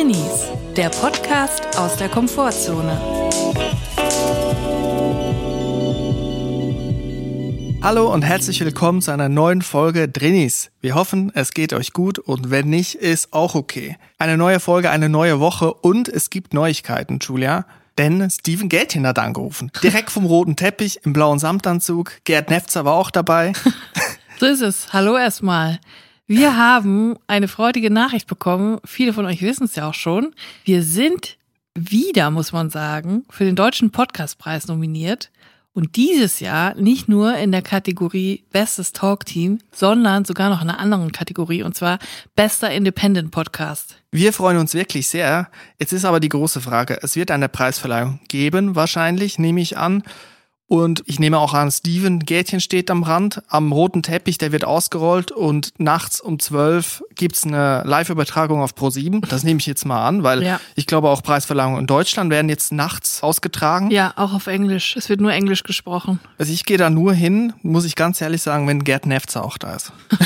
Drinnies, der Podcast aus der Komfortzone. Hallo und herzlich willkommen zu einer neuen Folge Drinnies. Wir hoffen, es geht euch gut und wenn nicht, ist auch okay. Eine neue Folge, eine neue Woche und es gibt Neuigkeiten, Julia. Denn Steven Gätchen hat angerufen. Direkt vom roten Teppich im blauen Samtanzug. Gerd Nefzer war auch dabei. So ist es. Hallo erstmal. Wir haben eine freudige Nachricht bekommen. Viele von euch wissen es ja auch schon. Wir sind wieder, muss man sagen, für den Deutschen Podcastpreis nominiert. Und dieses Jahr nicht nur in der Kategorie Bestes Talkteam, sondern sogar noch in einer anderen Kategorie, und zwar Bester Independent Podcast. Wir freuen uns wirklich sehr. Jetzt ist aber die große Frage. Es wird eine Preisverleihung geben, wahrscheinlich, nehme ich an. Und ich nehme auch an, Steven Gätchen steht am Rand, am roten Teppich, der wird ausgerollt und nachts um zwölf gibt's eine Live-Übertragung auf Pro7. Das nehme ich jetzt mal an, weil Ja. ich glaube auch Preisverleihungen in Deutschland werden jetzt nachts ausgetragen. Ja, auch auf Englisch. Es wird nur Englisch gesprochen. Also ich gehe da nur hin, muss ich ganz ehrlich sagen, wenn Gerd Nefzer auch da ist.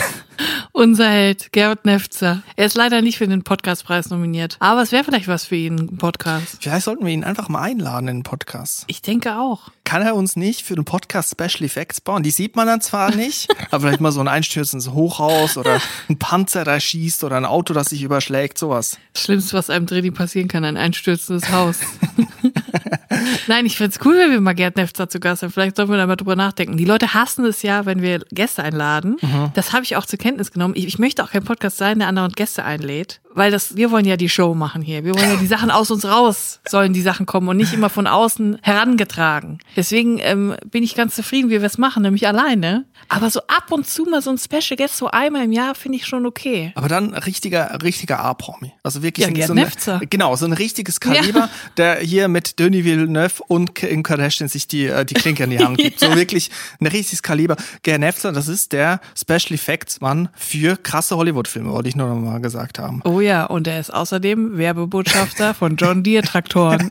Unser Held, Gerhard Nefzer. Er ist leider nicht für den Podcastpreis nominiert. Aber es wäre vielleicht was für ihn, ein Podcast. Vielleicht sollten wir ihn einfach mal einladen in den Podcast. Ich denke auch. Kann er uns nicht für den Podcast Special Effects bauen? Die sieht man dann zwar nicht, aber vielleicht mal so ein einstürzendes Hochhaus oder ein Panzer, der schießt oder ein Auto, das sich überschlägt, sowas. Das Schlimmste, was einem Drini passieren kann, ein einstürzendes Haus. Nein, ich find's cool, wenn wir mal Gerd Nefzer zu Gast haben. Vielleicht sollten wir da mal drüber nachdenken. Die Leute hassen es ja, wenn wir Gäste einladen. Das habe ich auch zur Kenntnis genommen. Ich, ich möchte auch kein Podcast sein, der anderen Gäste einlädt. Weil das, wir wollen ja die Show machen hier. Wir wollen ja die Sachen aus uns raus, sollen die Sachen kommen und nicht immer von außen herangetragen. Deswegen ähm, bin ich ganz zufrieden, wie wir es machen, nämlich alleine. Aber so ab und zu mal so ein Special Guest, so einmal im Jahr, finde ich schon okay. Aber dann ein richtiger, richtiger A-Promi. Also wirklich Ja, ein- Gerd so eine, Nefzer. Genau, so ein richtiges Kaliber, der hier mit Denis Villeneuve und Kim Kardashian sich die, äh, die Klinke in die Hand gibt. So wirklich ein richtiges Kaliber. Gerd Nefzer, das ist der Special Effects Mann für krasse Hollywood-Filme, wollte ich nur noch mal gesagt haben. Oh ja, und er ist außerdem Werbebotschafter von John Deere Traktoren.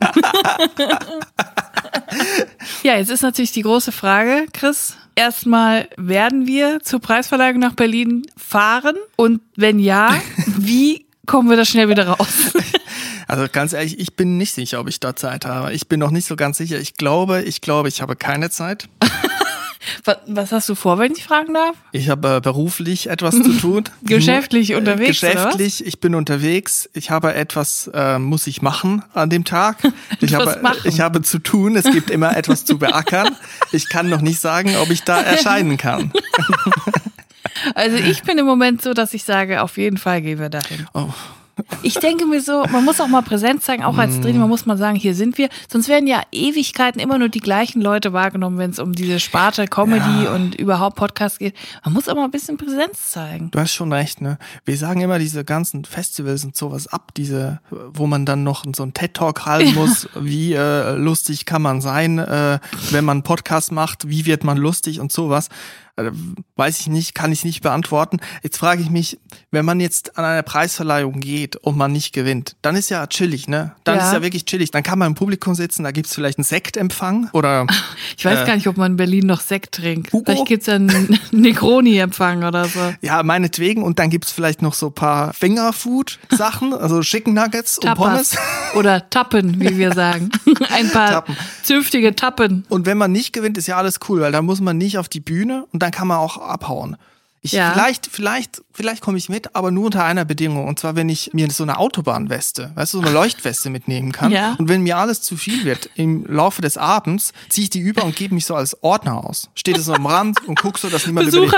ja, jetzt ist natürlich die große Frage, Chris. Erstmal, werden wir zur Preisverleihung nach Berlin fahren? Und wenn ja, wie kommen wir da schnell wieder raus? Also ganz ehrlich, ich bin nicht sicher, ob ich da Zeit habe. Ich bin noch nicht so ganz sicher. Ich glaube, ich glaube, ich habe keine Zeit. Was, hast du vor, wenn ich fragen darf? Ich habe äh, beruflich etwas zu tun. Geschäftlich Äh, unterwegs? Geschäftlich, ich bin unterwegs. Ich habe etwas, äh, muss ich machen an dem Tag. Ich habe, machen. ich habe zu tun. Es gibt immer etwas zu beackern. Ich kann noch nicht sagen, ob ich da erscheinen kann. Also ich bin im Moment so, dass ich sage, auf jeden Fall gehen wir dahin. Oh. Ich denke mir so, man muss auch mal Präsenz zeigen, auch als Trainer, man muss mal sagen, hier sind wir. Sonst werden ja Ewigkeiten immer nur die gleichen Leute wahrgenommen, wenn es um diese Sparte Comedy und überhaupt Podcast geht. Man muss auch mal ein bisschen Präsenz zeigen. Du hast schon recht, ne? Wir sagen immer diese ganzen Festivals und sowas ab, diese, wo man dann noch so einen TED-Talk halten muss. Wie äh, lustig kann man sein, äh, wenn man einen Podcast macht? Wie wird man lustig und sowas? Äh, weiß ich nicht, kann ich nicht beantworten. Jetzt frage ich mich, wenn man jetzt an eine Preisverleihung geht und man nicht gewinnt, dann ist ja chillig, ne? Dann Ja. ist ja wirklich chillig. Dann kann man im Publikum sitzen, da gibt's vielleicht einen Sektempfang oder Ich weiß Äh, gar nicht, ob man in Berlin noch Sekt trinkt. Hugo? Vielleicht gibt's ja einen Negroni-Empfang oder so. ja, meinetwegen. Und dann gibt's vielleicht noch so paar Fingerfood-Sachen, also Chicken Nuggets und. Pommes. Oder Tappen, wie wir sagen. Ein paar Tappen. zünftige Tappen. Und wenn man nicht gewinnt, ist ja alles cool, weil dann muss man nicht auf die Bühne und dann kann man auch abhauen. Ich, Ja. Vielleicht, vielleicht, vielleicht komme ich mit, aber nur unter einer Bedingung. Und zwar, wenn ich mir so eine Autobahnweste, weißt du, so eine Leuchtweste mitnehmen kann. Ja. Und wenn mir alles zu viel wird im Laufe des Abends, ziehe ich die über und gebe mich so als Ordner aus. Steht es so am Rand und guck so, dass niemand über die.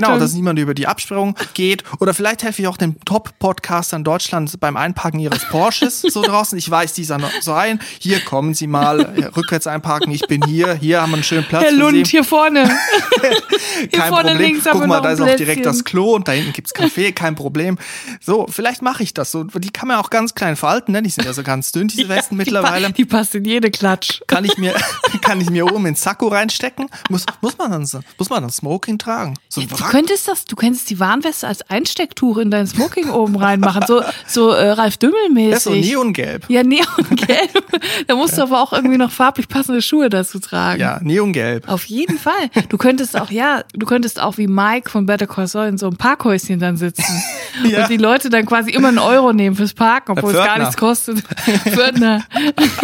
Genau, dass niemand über die Absperrung geht. Oder vielleicht helfe ich auch den Top-Podcastern Deutschlands beim Einparken ihres Porsches so draußen. Ich weiß, die sind so rein. Hier kommen Sie mal, ja, rückwärts einparken. Ich bin hier. Hier haben wir einen schönen Platz Herr Lund, hier vorne. Kein vorne Problem. links haben Guck wir mal, noch ist auch direkt das Klo und da hinten gibt's Kaffee. Kein Problem. So, vielleicht mache ich das so. Die kann man auch ganz klein falten. Ne? Die sind ja so ganz dünn, diese Westen mittlerweile. Die, pa die passt in jede Klatsch. Kann ich mir, kann ich mir oben ins Sakko reinstecken? Muss, muss man dann so, muss man dann Smoking tragen? So ein Du könntest das, du könntest die Warnweste als Einstecktuch in dein Smoking oben reinmachen, so so äh, Ralf Dümmel Das ist so neongelb. ja, neongelb. da musst du aber auch irgendwie noch farblich passende Schuhe dazu tragen. Ja, neongelb. Auf jeden Fall. Du könntest auch, ja, du könntest auch wie Mike vom von Better Call Saul in so einem Parkhäuschen dann sitzen. Ja. Und die Leute dann quasi immer einen Euro nehmen fürs Parken, obwohl es gar nichts kostet. Pförtner.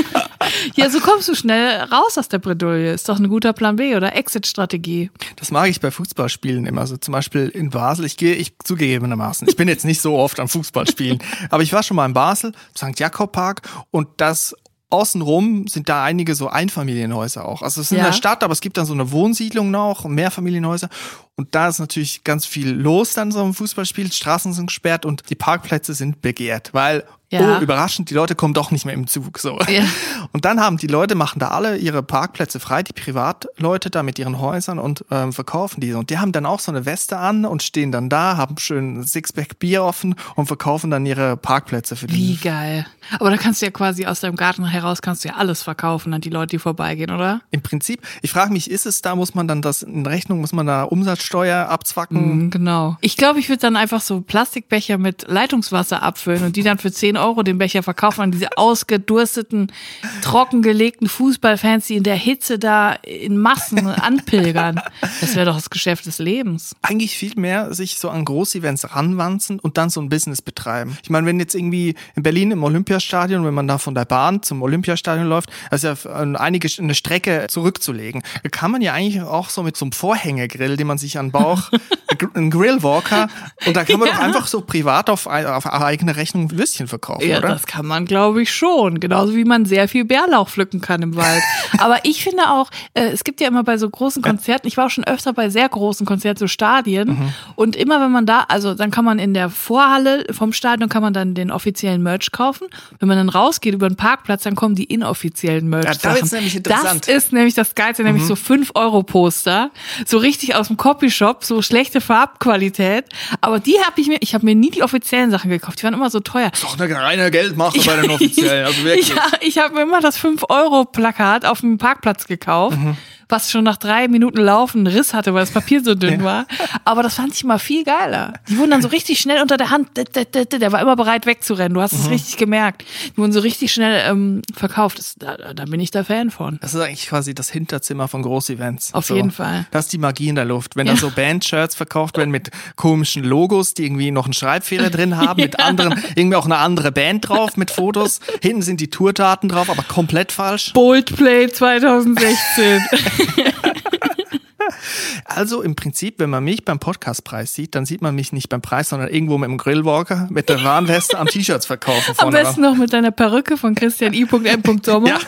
ja, so kommst du schnell raus aus der Bredouille. Ist doch ein guter Plan B oder Exit-Strategie. Das mag ich bei Fußballspielen immer. So zum Beispiel in Basel. Ich gehe, ich zugegebenermaßen. Ich bin jetzt nicht so oft am Fußballspielen, aber ich war schon mal in Basel, St. Jakob Park und das Außenrum sind da einige so Einfamilienhäuser auch. Also es ist in Ja. der Stadt, aber es gibt dann so eine Wohnsiedlung noch, Mehrfamilienhäuser. Und da ist natürlich ganz viel los dann so im Fußballspiel. Straßen sind gesperrt und die Parkplätze sind begehrt, weil, Ja. oh, überraschend, die Leute kommen doch nicht mehr im Zug. So. Ja. Und dann haben die Leute, machen da alle ihre Parkplätze frei, die Privatleute da mit ihren Häusern und ähm, verkaufen diese. Und die haben dann auch so eine Weste an und stehen dann da, haben schön Sixpack Bier offen und verkaufen dann ihre Parkplätze für Wie die. geil. Aber da kannst du ja quasi aus deinem Garten heraus kannst du ja alles verkaufen an die Leute, die vorbeigehen, oder? Im Prinzip, ich frage mich, ist es da, muss man dann das in Rechnung, muss man da Umsatzsteuer abzwacken? Mhm, Genau. Ich glaube, ich würde dann einfach so Plastikbecher mit Leitungswasser abfüllen und die dann für 10 Euro den Becher verkaufen an diese ausgedursteten, trockengelegten Fußballfans, die in der Hitze da in Massen anpilgern. Das wäre doch das Geschäft des Lebens. Eigentlich viel mehr sich so an Großevents ranwanzen und dann so ein Business betreiben. Ich meine, wenn jetzt irgendwie in Berlin im Olympiastadion, wenn man da von der Bahn zum Olympiastadion läuft, also ja einige eine Strecke zurückzulegen, da kann man ja eigentlich auch so mit so einem Vorhängegrill, den man sich an den Bauch, einen Grillwalker, und da kann man Ja. doch einfach so privat auf, auf eigene Rechnung Würstchen verkaufen, Ja, oder? das kann man, glaube ich, schon. Genauso wie man sehr viel Bärlauch pflücken kann im Wald. Aber ich finde auch, äh, es gibt ja immer bei so großen Konzerten, ich war auch schon öfter bei sehr großen Konzerten, so Stadien. Mhm. Und immer wenn man da, also dann kann man in der Vorhalle vom Stadion kann man dann den offiziellen Merch kaufen. Wenn man dann rausgeht über den Parkplatz, dann kommen die inoffiziellen Merch. Ja, da wird's nämlich interessant. Das ist nämlich das Geilste, nämlich so 5-Euro-Poster. So richtig aus dem Copyshop, so schlechte Farbqualität. Aber die habe ich mir, ich habe mir nie die offiziellen Sachen gekauft. Die waren immer so teuer. Doch eine reine Geldmache bei den Offiziellen, also wirklich. Ja, ich habe mir immer das 5-Euro-Plakat auf dem Parkplatz gekauft, Mhm. Was schon nach drei Minuten Laufen einen Riss hatte, weil das Papier so dünn war. Aber das fand ich mal viel geiler. Die wurden dann so richtig schnell unter der Hand, der war immer bereit wegzurennen. Du hast Mhm. es richtig gemerkt. Die wurden so richtig schnell ähm, verkauft. Das, da, da bin ich der Fan von. Das ist eigentlich quasi das Hinterzimmer von Großevents. Auf jeden Fall. Das ist die Magie in der Luft. Wenn da so Band-Shirts verkauft werden mit komischen Logos, die irgendwie noch einen Schreibfehler drin haben, mit anderen, irgendwie auch eine andere Band drauf mit Fotos. Hinten sind die Tourdaten drauf, aber komplett falsch. Boldplay 2016. Also im Prinzip, wenn man mich beim Podcastpreis sieht, dann sieht man mich nicht beim Preis, sondern irgendwo mit dem Grillwalker, mit der Warnweste am T-Shirts verkaufen. Am besten noch mit deiner Perücke von Christian I.M. Sommer. Ja,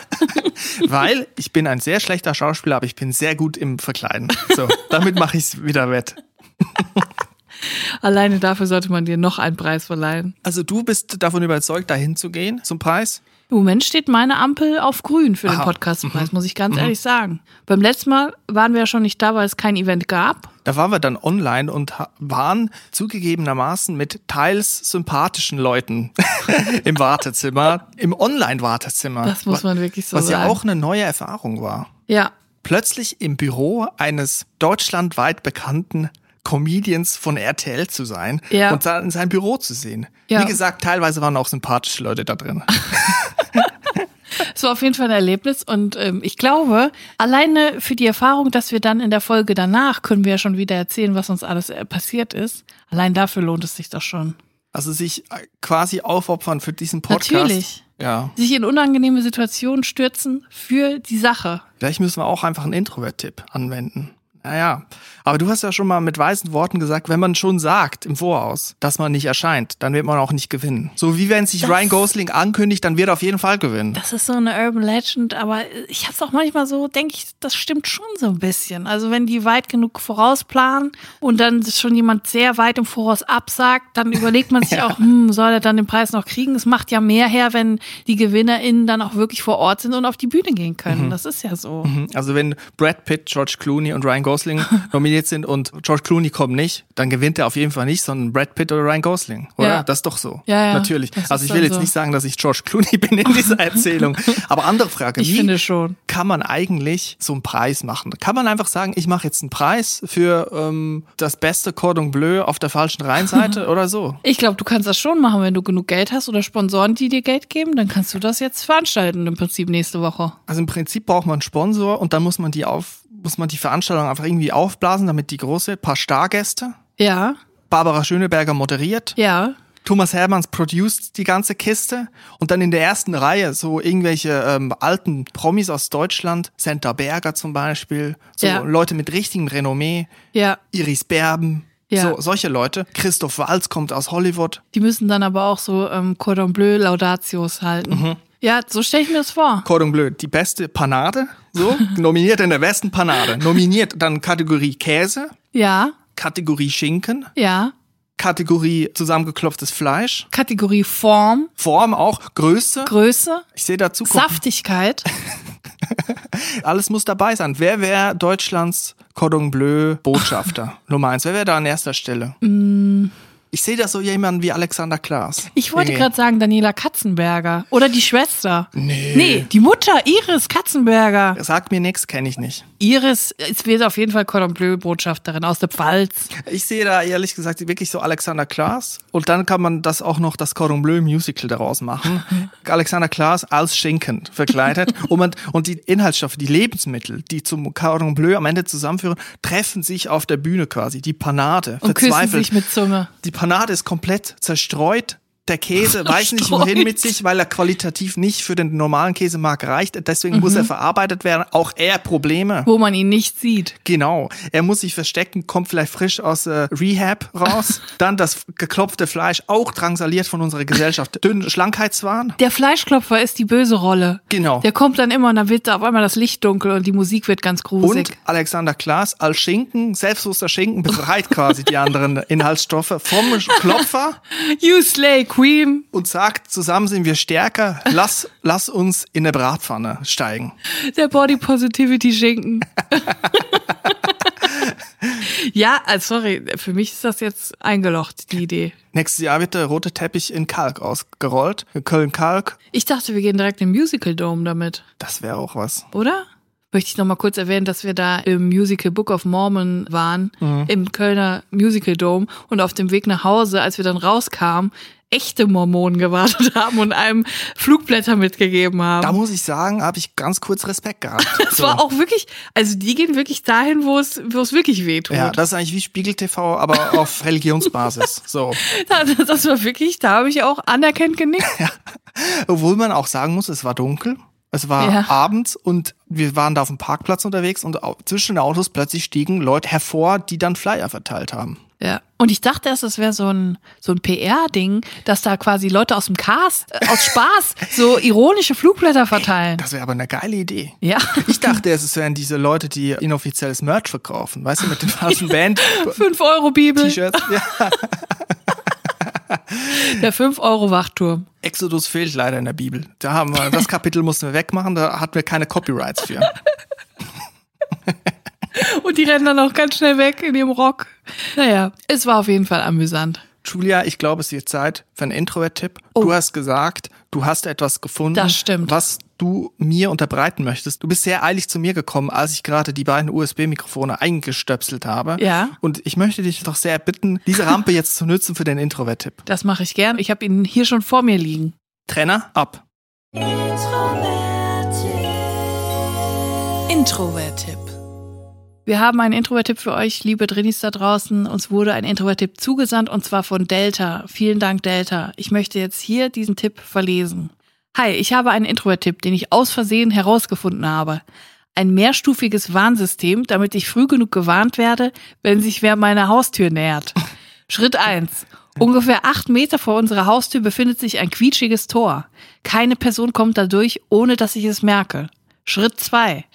weil ich bin ein sehr schlechter Schauspieler, aber ich bin sehr gut im Verkleiden. So, damit mache ich es wieder wett. Alleine dafür sollte man dir noch einen Preis verleihen. Also du bist davon überzeugt, dahin zu gehen zum Preis? Im Moment steht meine Ampel auf grün für den Aha. Podcastpreis, muss ich ganz ehrlich sagen. Beim letzten Mal waren wir ja schon nicht da, weil es kein Event gab. Da waren wir dann online und waren zugegebenermaßen mit teils sympathischen Leuten im Wartezimmer, im Online-Wartezimmer. Das muss man wirklich so Was ja sagen. auch eine neue Erfahrung war. Ja, Plötzlich im Büro eines deutschlandweit bekannten Comedians von RTL zu sein Ja. und in sein Büro zu sehen. Ja. Wie gesagt, teilweise waren auch sympathische Leute da drin. es war auf jeden Fall ein Erlebnis und ähm, ich glaube, alleine für die Erfahrung, dass wir dann in der Folge danach können wir ja schon wieder erzählen, was uns alles äh, passiert ist. Allein dafür lohnt es sich doch schon. Also sich äh, quasi aufopfern für diesen Podcast. Natürlich. Ja. Sich in unangenehme Situationen stürzen für die Sache. Vielleicht müssen wir auch einfach einen Introvert-Tipp anwenden. Naja, aber du hast ja schon mal mit weisen Worten gesagt, wenn man schon sagt im Voraus, dass man nicht erscheint, dann wird man auch nicht gewinnen. So wie wenn sich Das- Ryan Gosling ankündigt, dann wird er auf jeden Fall gewinnen. Das ist so eine Urban Legend, aber ich hab's auch manchmal so, denke ich, das stimmt schon so ein bisschen. Also wenn die weit genug vorausplanen und dann schon jemand sehr weit im Voraus absagt, dann überlegt man sich auch, hm, soll er dann den Preis noch kriegen? Es macht ja mehr her, wenn die GewinnerInnen dann auch wirklich vor Ort sind und auf die Bühne gehen können. Das ist ja so. Also wenn Brad Pitt, George Clooney und Ryan Gosling nominiert sind und George Clooney kommt nicht, dann gewinnt er auf jeden Fall nicht, sondern Brad Pitt oder Ryan Gosling, oder? Ja. Das ist doch so. Ja, ja, Natürlich. das Also ich will jetzt so. nicht sagen, dass ich George Clooney bin in dieser Erzählung. Aber andere Frage, Ich wie finde schon. kann man eigentlich so einen Preis machen? Kann man einfach sagen, ich mache jetzt einen Preis für ähm, das beste Cordon Bleu auf der falschen Rheinseite oder so? Ich glaube, du kannst das schon machen, wenn du genug Geld hast oder Sponsoren, die dir Geld geben, dann kannst du das jetzt veranstalten im Prinzip nächste Woche. Also im Prinzip braucht man einen Sponsor und dann muss man die auf muss man die Veranstaltung einfach irgendwie aufblasen, damit die große, paar Stargäste. Ja, Barbara Schöneberger moderiert. ja. Thomas Hermanns produced die ganze Kiste und dann in der ersten Reihe so irgendwelche ähm, alten Promis aus Deutschland, Senta Berger zum Beispiel, so Ja. Leute mit richtigem Renommee, Ja, Iris Berben, Ja. so solche Leute. Christoph Walz kommt aus Hollywood. die müssen dann aber auch so ähm, Cordon Bleu Laudatios halten. Ja, so stelle ich mir das vor. Cordon Bleu, die beste Panade, so, nominiert in der besten Panade. Nominiert dann Kategorie Käse, Ja, Kategorie Schinken, ja. Kategorie zusammengeklopftes Fleisch, Kategorie Form, Form auch, Größe. Größe, Ich sehe da Zukunft. Saftigkeit. Alles muss dabei sein. Wer wäre Deutschlands Cordon Bleu Botschafter? Nummer eins. Wer wäre da an erster Stelle? Ich sehe da so jemanden wie Alexander Klaas. Ich wollte gerade sagen Daniela Katzenberger oder die Schwester. Nee. Nee, die Mutter Iris Katzenberger. Sag mir nix, kenne ich nicht. Iris ist wird auf jeden Fall Cordon Bleu Botschafterin aus der Pfalz. Ich sehe da ehrlich gesagt wirklich so Alexander Klaas. Und dann kann man das auch noch das Cordon Bleu Musical daraus machen. Alexander Klaas als Schinken verkleidet. und, man, und die Inhaltsstoffe, die Lebensmittel, die zum Cordon Bleu am Ende zusammenführen, treffen sich auf der Bühne quasi. Die Panade, Und küssen verzweifelt. sich mit Zunge. Die Panade ist komplett zerstreut. Der Käse weiß nicht wohin mit sich, weil er qualitativ nicht für den normalen Käsemarkt reicht. Deswegen muss er verarbeitet werden. Auch er Probleme. Wo man ihn nicht sieht. Genau. Er muss sich verstecken, kommt vielleicht frisch aus äh, Rehab raus. Dann das geklopfte Fleisch, auch drangsaliert von unserer Gesellschaft. Dünn Schlankheitswahn. Der Fleischklopfer ist die böse Rolle. Genau. Der kommt dann immer und dann wird auf einmal das Licht dunkel und die Musik wird ganz gruselig. Und Alexander Klaas als Schinken, selbstbewusster Schinken, befreit quasi die anderen Inhaltsstoffe vom Klopfer you slay queen. und sagt, zusammen sind wir stärker, lass, lass uns in der Bratpfanne steigen. Der Body Positivity Schinken. ja, also sorry, für mich ist das jetzt eingelocht, die Idee. Nächstes Jahr wird der rote Teppich in Kalk ausgerollt. Köln-Kalk, Ich dachte, wir gehen direkt im Musical Dome damit, das wäre auch was. oder? Möchte ich noch mal kurz erwähnen, dass wir da im Musical Book of Mormon waren, im Kölner Musical Dome und auf dem Weg nach Hause, als wir dann rauskamen, echte Mormonen gewartet haben und einem Flugblätter mitgegeben haben. Da muss ich sagen, habe ich ganz kurz Respekt gehabt. Das war auch wirklich, also die gehen wirklich dahin, wo es, wo es wirklich weh tut. Ja, das ist eigentlich wie Spiegel TV, aber auf Religionsbasis. So. Das, das war wirklich, da habe ich auch anerkennt genickt. Obwohl man auch sagen muss, es war dunkel. Es war Ja. abends und wir waren da auf dem Parkplatz unterwegs und zwischen den Autos plötzlich stiegen Leute hervor, die dann Flyer verteilt haben. Ja. Und ich dachte erst, das wäre so ein, so ein PR-Ding, dass da quasi Leute aus dem Cast, äh, aus Spaß, so ironische Flugblätter verteilen. Das wäre aber eine geile Idee. Ja. Ich dachte, es wären diese Leute, die inoffizielles Merch verkaufen. Weißt du, mit den falschen Band. 5 Euro Bibel, T-Shirts. Ja. der 5 Euro Wachturm. Exodus fehlt leider in der Bibel. Da haben wir, das Kapitel mussten wir wegmachen, da hatten wir keine Copyrights für. Und die rennen dann auch ganz schnell weg in ihrem Rock. Naja, es war auf jeden Fall amüsant. Julia, ich glaube, es wird Zeit für einen Introvert-Tipp. Oh. Du hast gesagt, du hast etwas gefunden, Das stimmt. was du mir unterbreiten möchtest. Du bist sehr eilig zu mir gekommen, als ich gerade die beiden USB-Mikrofone eingestöpselt habe. Ja. Und ich möchte dich doch sehr bitten, diese Rampe jetzt zu nutzen für den Introvert-Tipp. Das mache ich gern. Ich habe ihn hier schon vor mir liegen. Trenner ab. Introvert-Tipp. Wir haben einen Introvert-Tipp für euch, liebe Drinis da draußen. Uns wurde ein Introvert-Tipp zugesandt und zwar von Delta. Vielen Dank, Delta. Ich möchte jetzt hier diesen Tipp verlesen. Hi, ich habe einen Introvert-Tipp, den ich aus Versehen herausgefunden habe. Ein mehrstufiges Warnsystem, damit ich früh genug gewarnt werde, wenn sich wer meiner Haustür nähert. Schritt eins: Ungefähr acht Meter vor unserer Haustür befindet sich ein quietschiges Tor. Keine Person kommt da durch, ohne dass ich es merke. Schritt zwei: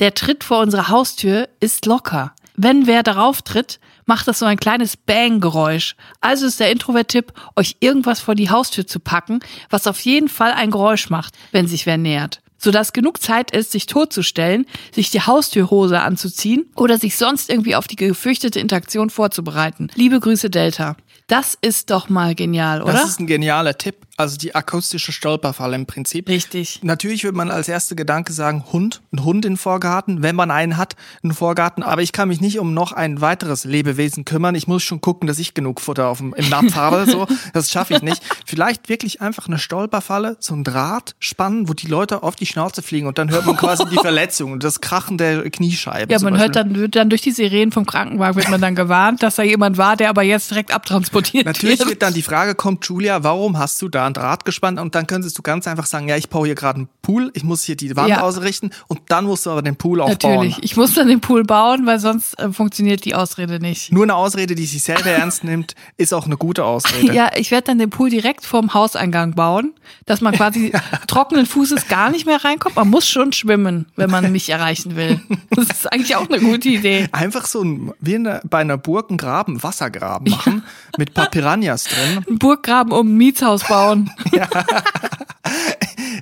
Der Tritt vor unserer Haustür ist locker. Wenn wer darauf tritt, macht das so ein kleines Bang-Geräusch. Also ist der Introvert-Tipp, euch irgendwas vor die Haustür zu packen, was auf jeden Fall ein Geräusch macht, wenn sich wer nähert. Sodass genug Zeit ist, sich totzustellen, sich die Haustürhose anzuziehen oder sich sonst irgendwie auf die gefürchtete Interaktion vorzubereiten. Liebe Grüße, Delta. Das ist doch mal genial, oder? Das ist ein genialer Tipp. Also die akustische Stolperfalle im Prinzip. Richtig. Natürlich würde man als erster Gedanke sagen, Hund, ein Hund in Vorgarten, wenn man einen hat, einen Vorgarten. Aber ich kann mich nicht um noch ein weiteres Lebewesen kümmern. Ich muss schon gucken, dass ich genug Futter auf dem, im Napf habe. So, das schaffe ich nicht. Vielleicht wirklich einfach eine Stolperfalle, so ein Draht spannen, wo die Leute auf die Schnauze fliegen und dann hört man quasi die Verletzung und das Krachen der Kniescheibe. Ja, man hört dann, wird dann durch die Sirenen vom Krankenwagen wird man dann gewarnt, dass da jemand war, der aber jetzt direkt abtransportiert Natürlich wird. wird dann die Frage kommt, Julia, warum hast du da ein Draht gespannt? Und dann könntest du ganz einfach sagen, ja, ich baue hier gerade einen Pool, ich muss hier die Wand Ja. ausrichten und dann musst du aber den Pool auch Natürlich. bauen. Ich muss dann den Pool bauen, weil sonst äh, funktioniert die Ausrede nicht. Nur eine Ausrede, die sich selber ernst nimmt, ist auch eine gute Ausrede. Ja, ich werde dann den Pool direkt vorm Hauseingang bauen, dass man quasi trockenen Fußes gar nicht mehr reinkommt. Man muss schon schwimmen, wenn man mich erreichen will. Das ist eigentlich auch eine gute Idee. Einfach so ein, wie in der, bei einer Burg einen Graben, Wassergraben machen, mit paar Piranhas drin. Ein Burggraben um ein Mietshaus bauen.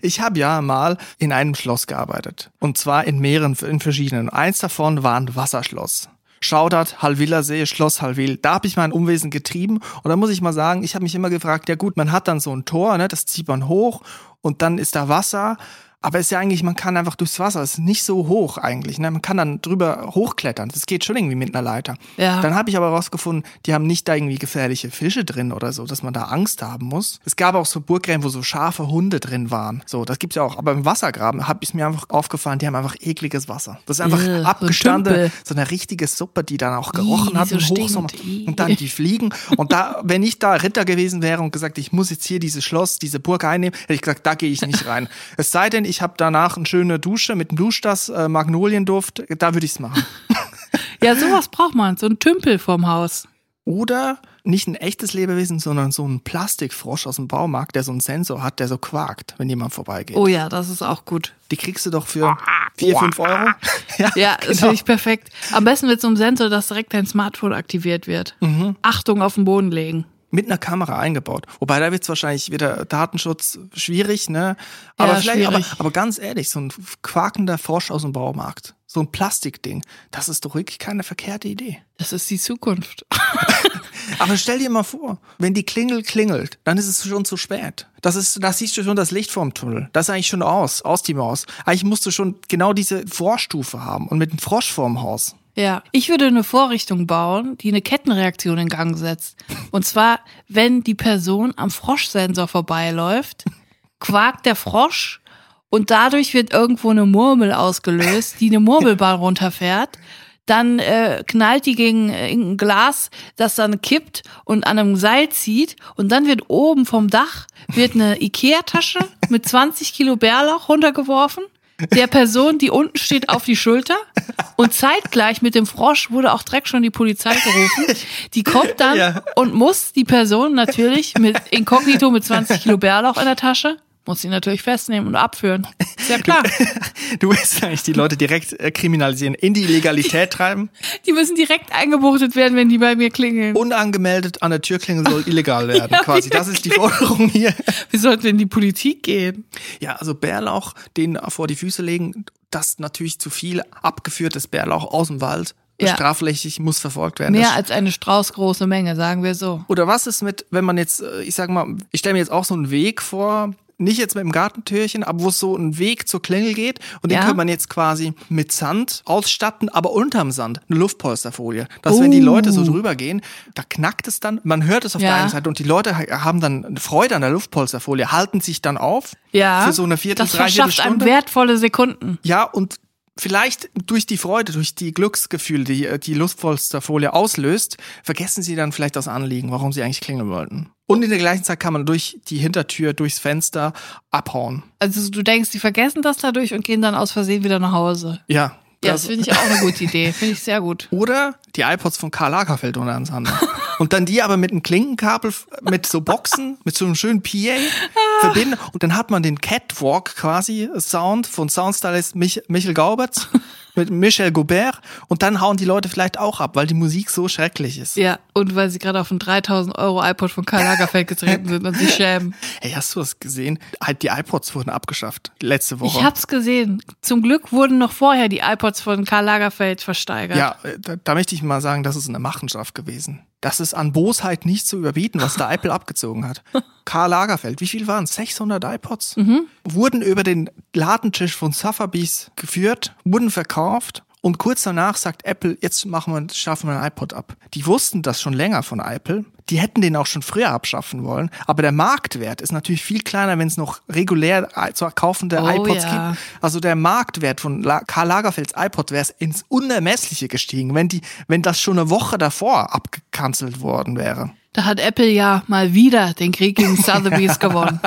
Ich habe ja mal in einem Schloss gearbeitet. Und zwar in mehreren, in verschiedenen. Eins davon war ein Wasserschloss. Shoutout Hallwillersee, Schloss Hallwil. Da habe ich mein Umwesen getrieben. Und da muss ich mal sagen, ich habe mich immer gefragt, ja gut, man hat dann so ein Tor, ne, das zieht man hoch und dann ist da Wasser. Aber es ist ja eigentlich, man kann einfach durchs Wasser, es ist nicht so hoch eigentlich. Ne? Man kann dann drüber hochklettern. Das geht schon irgendwie mit einer Leiter. Ja. Dann habe ich aber rausgefunden, die haben nicht da irgendwie gefährliche Fische drin oder so, dass man da Angst haben muss. Es gab auch so Burggräben, wo so scharfe Hunde drin waren. So, das gibt's ja auch. Aber im Wassergraben habe ich mir einfach aufgefallen, die haben einfach ekliges Wasser. Das ist einfach Ugh, so ein abgestanden, Tümpel. so eine richtige Suppe, die dann auch gerochen Ih, hat so im Hochsommer. Ih. Und dann die Fliegen. Und da, wenn ich da Ritter gewesen wäre und gesagt, ich muss jetzt hier dieses Schloss, diese Burg einnehmen, hätte ich gesagt, da gehe ich nicht rein. es sei denn, ich habe danach eine schöne Dusche mit einem Duschdas, äh, Magnolienduft, da würde ich's machen. Ja, sowas braucht man. So ein Tümpel vorm Haus. Oder nicht ein echtes Lebewesen, sondern so ein Plastikfrosch aus dem Baumarkt, der so einen Sensor hat, der so quakt, wenn jemand vorbeigeht. Oh ja, das ist auch gut. Die kriegst du doch für vier, fünf Euro. Ja, Ja, das genau. finde ich perfekt. Am besten mit so einem Sensor, dass direkt dein Smartphone aktiviert wird. Mhm. Achtung auf den Boden legen. Mit einer Kamera eingebaut. Wobei da wird's wahrscheinlich wieder Datenschutz schwierig, ne? Aber Ja, vielleicht, aber, schwierig. aber ganz ehrlich, so ein quakender Frosch aus dem Baumarkt, so ein Plastikding, das ist doch wirklich keine verkehrte Idee. Das ist die Zukunft. Aber stell dir mal vor, wenn die Klingel klingelt, dann ist es schon zu spät. Das ist, da siehst du schon das Licht vorm Tunnel. Das ist eigentlich schon aus, aus die Maus. Eigentlich musst du schon genau diese Vorstufe haben und mit einem Frosch vorm Haus. Ja, ich würde eine Vorrichtung bauen, die eine Kettenreaktion in Gang setzt. Und zwar, wenn die Person am Froschsensor vorbeiläuft, quakt der Frosch und dadurch wird irgendwo eine Murmel ausgelöst, die eine Murmelbahn runterfährt. Dann äh, knallt die gegen äh, ein Glas, das dann kippt und an einem Seil zieht. Und dann wird oben vom Dach wird eine Ikea-Tasche mit 20 Kilo Bärlauch runtergeworfen der Person, die unten steht, auf die Schulter. Und zeitgleich mit dem Frosch wurde auch direkt schon die Polizei gerufen. Die kommt dann Ja. und muss die Person natürlich mit Inkognito mit 20 Kilo Bärlauch in der Tasche, muss sie natürlich festnehmen und abführen. Ist ja klar. Du willst eigentlich die Leute direkt äh, kriminalisieren, in die Illegalität treiben. Die müssen direkt eingebuchtet werden, wenn die bei mir klingeln. Unangemeldet an der Tür klingeln soll illegal werden, Ja, quasi. Das ist die Forderung hier. Wir sollten in die Politik gehen. Ja, also Bärlauch, den vor die Füße legen, das natürlich zu viel abgeführtes Bärlauch aus dem Wald. Ja. Strafrechtlich muss verfolgt werden. Mehr Das- als eine straußgroße Menge, sagen wir so. Oder was ist mit, wenn man jetzt, äh, ich sag mal, ich stelle mir jetzt auch so einen Weg vor, nicht jetzt mit dem Gartentürchen, aber wo es so ein Weg zur Klingel geht und den Ja. könnte man jetzt quasi mit Sand ausstatten, aber unterm Sand eine Luftpolsterfolie. Dass wenn die Leute so drüber gehen, da knackt es dann, man hört es auf der Uh. Ja. einen Seite und die Leute ha- haben dann Freude an der Luftpolsterfolie, halten sich dann auf Ja. für so eine Viertel, Das verschafft einem wertvolle Sekunden. Ja, und vielleicht durch die Freude, durch die Glücksgefühle, die äh, die Luftpolsterfolie auslöst, vergessen sie dann vielleicht das Anliegen, warum sie eigentlich klingeln wollten. Und in der gleichen Zeit kann man durch die Hintertür, durchs Fenster abhauen. Also du denkst, die vergessen das dadurch und gehen dann aus Versehen wieder nach Hause. Ja. Ja, das finde ich auch eine gute Idee. Finde ich sehr gut. Oder die iPods von Karl Lagerfeld untereinander. Und dann die aber mit einem Klinkenkabel, mit so Boxen, mit so einem schönen PA verbinden. Und dann hat man den Catwalk quasi, Sound von Soundstylist Mich Michael Gauberts mit Michel Gaubert. Und dann hauen die Leute vielleicht auch ab, weil die Musik so schrecklich ist. Ja, und weil sie gerade auf einen 3000 Euro iPod von Karl Lagerfeld getreten sind und sich schämen. Hey, hast du das gesehen? Halt, die iPods wurden abgeschafft. Letzte Woche. Ich hab's gesehen. Zum Glück wurden noch vorher die iPods von Karl Lagerfeld versteigert. Ja, äh, da, da möchte ich mal sagen, das ist eine Machenschaft gewesen. Das ist an Bosheit nicht zu überbieten, was da Apple abgezogen hat. Karl Lagerfeld, wie viel waren es? 600 iPods? Mhm. Wurden über den Ladentisch von Sotheby's geführt, wurden verkauft und kurz danach sagt Apple, jetzt machen wir, schaffen wir ein iPod ab. Die wussten das schon länger von Apple. Die hätten den auch schon früher abschaffen wollen. Aber der Marktwert ist natürlich viel kleiner, wenn es noch regulär zu kaufende Oh, iPods ja. gibt. Also der Marktwert von Karl Lagerfelds iPod wäre ins Unermessliche gestiegen, wenn die, wenn das schon eine Woche davor abgekanzelt worden wäre. Da hat Apple ja mal wieder den Krieg gegen Sotheby's gewonnen.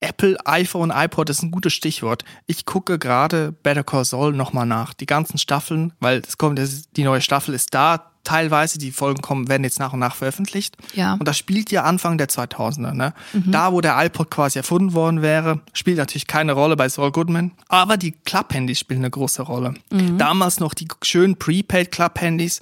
Apple, iPhone, iPod ist ein gutes Stichwort. Ich gucke gerade Better Call Saul nochmal nach. Die ganzen Staffeln, weil es kommt, die neue Staffel ist da. Teilweise, die Folgen kommen, werden jetzt nach und nach veröffentlicht. Ja. Und das spielt ja Anfang der 2000er, ne? Da, wo der iPod quasi erfunden worden wäre, spielt natürlich keine Rolle bei Saul Goodman. Aber die Club-Handys spielen eine große Rolle. Damals noch die schönen Prepaid-Club-Handys,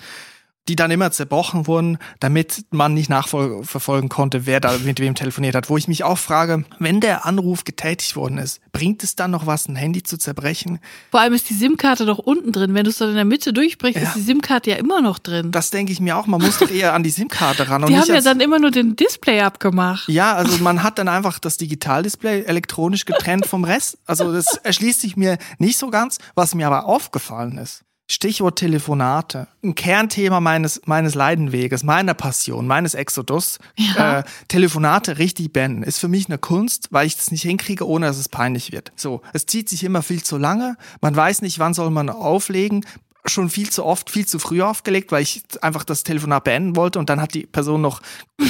die dann immer zerbrochen wurden, damit man nicht nachverfolgen konnte, wer da mit wem telefoniert hat. Wo ich mich auch frage, wenn der Anruf getätigt worden ist, bringt es dann noch was, ein Handy zu zerbrechen? Vor allem ist die SIM-Karte doch unten drin. Wenn du es dann in der Mitte durchbrichst, Ja. ist die SIM-Karte ja immer noch drin. Das denke ich mir auch. Man muss doch eher an die SIM-Karte ran. und Die haben ja dann immer nur den Display abgemacht. Ja, also man hat dann einfach das Digitaldisplay elektronisch getrennt vom Rest. Also das erschließt sich mir nicht so ganz. Was mir aber aufgefallen ist, Stichwort Telefonate, ein Kernthema meines, meines Leidenweges, meiner Passion, meines Exodus. Ja. Äh, Telefonate richtig beenden ist für mich eine Kunst, weil ich das nicht hinkriege, ohne dass es peinlich wird. So, es zieht sich immer viel zu lange. Man weiß nicht, wann soll man auflegen schon viel zu oft, viel zu früh aufgelegt, weil ich einfach das Telefonat beenden wollte und dann hat die Person noch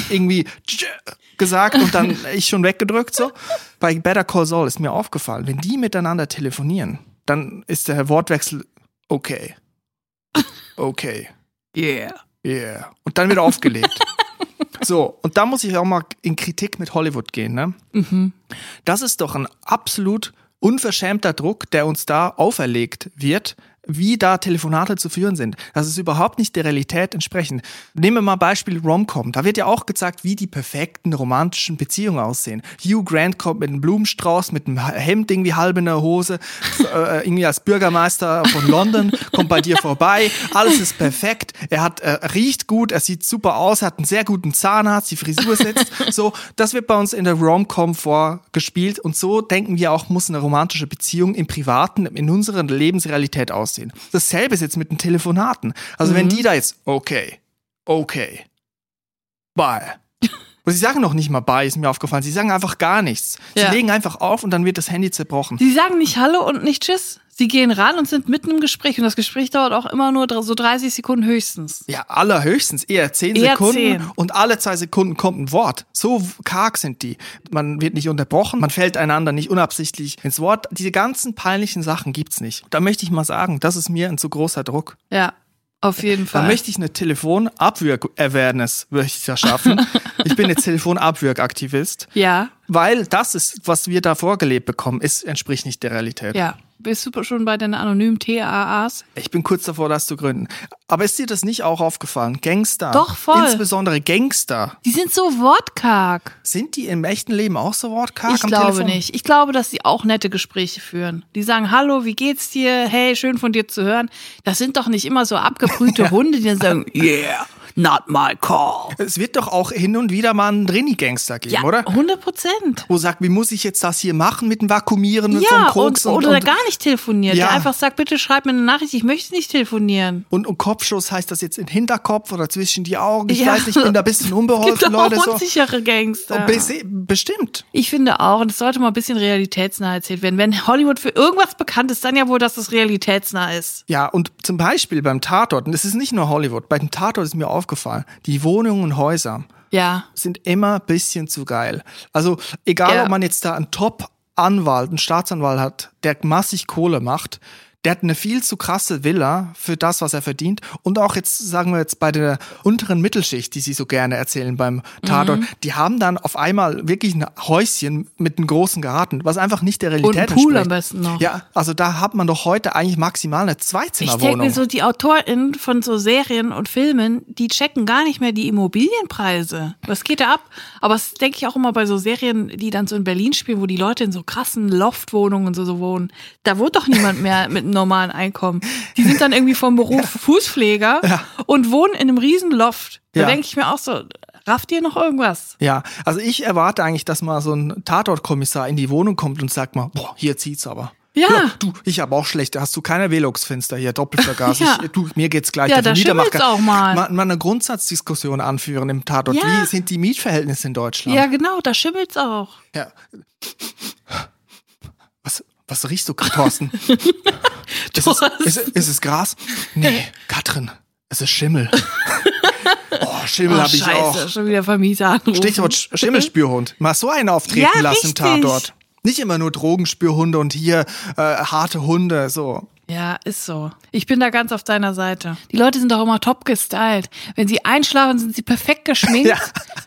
irgendwie gesagt und dann ich schon weggedrückt so. Bei Better Call Saul ist mir aufgefallen, wenn die miteinander telefonieren, dann ist der Wortwechsel okay. Okay. Yeah. Yeah. Und dann wieder aufgelegt. So, und da muss ich auch mal in Kritik mit Hollywood gehen, ne? Das ist doch ein absolut unverschämter Druck, der uns da auferlegt wird, wie da Telefonate zu führen sind. Das ist überhaupt nicht der Realität entsprechend. Nehmen wir mal Beispiel Romcom. Da wird ja auch gezeigt, wie die perfekten romantischen Beziehungen aussehen. Hugh Grant kommt mit einem Blumenstrauß, mit einem Hemd irgendwie halb in der Hose, äh, irgendwie als Bürgermeister von London, kommt bei dir vorbei. Alles ist perfekt. Er hat, äh, riecht gut, er sieht super aus, er hat einen sehr guten Zahnarzt, die Frisur sitzt. So, das wird bei uns in der Romcom vorgespielt und so denken wir auch, muss eine romantische Beziehung im Privaten, in unserer Lebensrealität aussehen. Dasselbe ist jetzt mit den Telefonaten. Also wenn die da jetzt, okay, okay, bye. Und sie sagen noch nicht mal bye, ist mir aufgefallen. Sie sagen einfach gar nichts. Sie Ja. legen einfach auf und dann wird das Handy zerbrochen. Sie sagen nicht Hallo und nicht Tschüss. Sie gehen ran und sind mitten im Gespräch. Und das Gespräch dauert auch immer nur so 30 Sekunden höchstens. Ja, allerhöchstens eher zehn Eher Sekunden zehn. und alle zwei Sekunden kommt ein Wort. So karg sind die. Man wird nicht unterbrochen, man fällt einander nicht unabsichtlich ins Wort. Diese ganzen peinlichen Sachen gibt's nicht. Da möchte ich mal sagen, das ist mir ein zu großer Druck. Ja, auf jeden Da Fall. möchte ich eine Telefon-Abwürg-Awareness, möchte ich da schaffen. ich bin jetzt Telefon-Abwürg-Aktivist, ja, weil das ist, was wir da vorgelebt bekommen, ist, entspricht nicht der Realität. ja. Bist du schon bei den anonymen TAAs? Ich bin kurz davor, das zu gründen. Aber ist dir das nicht auch aufgefallen? Gangster. Doch, voll. Insbesondere Gangster. Die sind so wortkarg. Sind die im echten Leben auch so wortkarg Ich am glaube Telefon? nicht. Ich glaube, dass sie auch nette Gespräche führen. Die sagen, hallo, wie geht's dir? Hey, schön von dir zu hören. Das sind doch nicht immer so abgebrühte Hunde, die dann sagen, yeah, not my call. Es wird doch auch hin und wieder mal einen Drini-Gangster geben, Ja, oder? 100 Prozent. Wo sagt, wie muss ich jetzt das hier machen mit dem Vakuumieren und Ja, vom und, Koks und, oder und, der gar nicht telefoniert. Ja. Der einfach sagt, bitte schreib mir eine Nachricht, ich möchte nicht telefonieren. und, und Kopfschuss heißt das jetzt im Hinterkopf oder zwischen die Augen? Ich Ja. weiß nicht, ich bin da ein bisschen Es unbeholfen, gibt auch Leute. So. unsichere Gangster. Bestimmt. Ich finde auch, und es sollte mal ein bisschen realitätsnah erzählt werden. Wenn Hollywood für irgendwas bekannt ist, dann ja wohl, dass es realitätsnah ist. Ja, und zum Beispiel beim Tatort, und es ist nicht nur Hollywood, bei dem Tatort ist mir aufgefallen, die Wohnungen und Häuser Ja. sind immer ein bisschen zu geil. Also egal, Ja. ob man jetzt da einen Top-Anwalt, einen Staatsanwalt hat, der massig Kohle macht, der hat eine viel zu krasse Villa für das, was er verdient. Und auch jetzt, sagen wir jetzt bei der unteren Mittelschicht, die sie so gerne erzählen beim Tatort, die haben dann auf einmal wirklich ein Häuschen mit einem großen Garten, was einfach nicht der Realität Und einen Pool entspricht. am besten noch. Ja, also da hat man doch heute eigentlich maximal eine Ich denke Zweizimmerwohnung. mir so, die AutorInnen von so Serien und Filmen, die checken gar nicht mehr die Immobilienpreise. Was geht da ab? Aber das denke ich auch immer bei so Serien, die dann so in Berlin spielen, wo die Leute in so krassen Loftwohnungen und so, so wohnen. Da wohnt doch niemand mehr mit einem normalen Einkommen. Die sind dann irgendwie vom Beruf Fußpfleger und wohnen in einem riesen Loft. Da Ja. denke ich mir auch so, Rafft ihr noch irgendwas? Ja, also ich erwarte eigentlich, dass mal so ein Tatortkommissar in die Wohnung kommt und sagt mal, boah, hier zieht's aber. Ja. du, ich habe auch schlechte. Hast du keine Velux-Fenster hier, Doppelvergas? Ja. Ich, du, mir geht's gleich. Ja, da gar- auch mal. mal. Mal eine Grundsatzdiskussion anführen im Tatort. Ja. Wie sind die Mietverhältnisse in Deutschland? Ja, genau, da schimmelt's auch. Ja. Was, riechst du, Thorsten? ist, es, ist, ist es Gras? Nee, Katrin, es ist Schimmel. Oh, Schimmel Oh, habe ich auch. schon wieder Vermieter anrufen. Stichwort Sch- Schimmelspürhund. Mal so einen auftreten Ja, lassen richtig. Tatort. Nicht immer nur Drogenspürhunde und hier äh, harte Hunde, so. Ja, ist so. Ich bin da ganz auf deiner Seite. Die Leute sind doch immer top gestylt. Wenn sie einschlafen, sind sie perfekt geschminkt.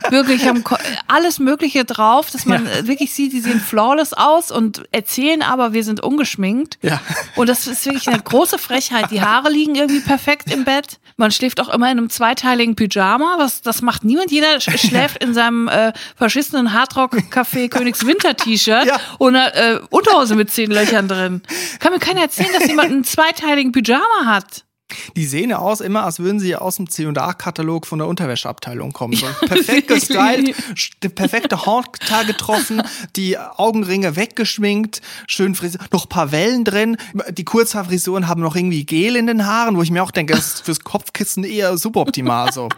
Ja. Wirklich haben alles Mögliche drauf, dass man Ja. äh, wirklich sieht, die sehen flawless aus und erzählen aber, wir sind ungeschminkt. Ja. Und das ist wirklich eine große Frechheit. Die Haare liegen irgendwie perfekt im Bett. Man schläft auch immer in einem zweiteiligen Pyjama. Was, das macht niemand. Jeder sch- schläft in seinem äh, verschissenen Hardrock-Café Königs Winter-T-Shirt Ja. und äh, Unterhose mit zehn Löchern drin. Kann mir keiner erzählen, dass jemand einen zweiteiligen Pyjama hat. Die sehen ja aus immer, als würden sie aus dem C&A-Katalog von der Unterwäscheabteilung kommen. So perfekt gestylt, perfekte Haartag getroffen, die Augenringe weggeschminkt, schön frisiert, noch ein paar Wellen drin. Die Kurzhaarfrisuren haben noch irgendwie Gel in den Haaren, wo ich mir auch denke, das ist fürs Kopfkissen eher suboptimal so.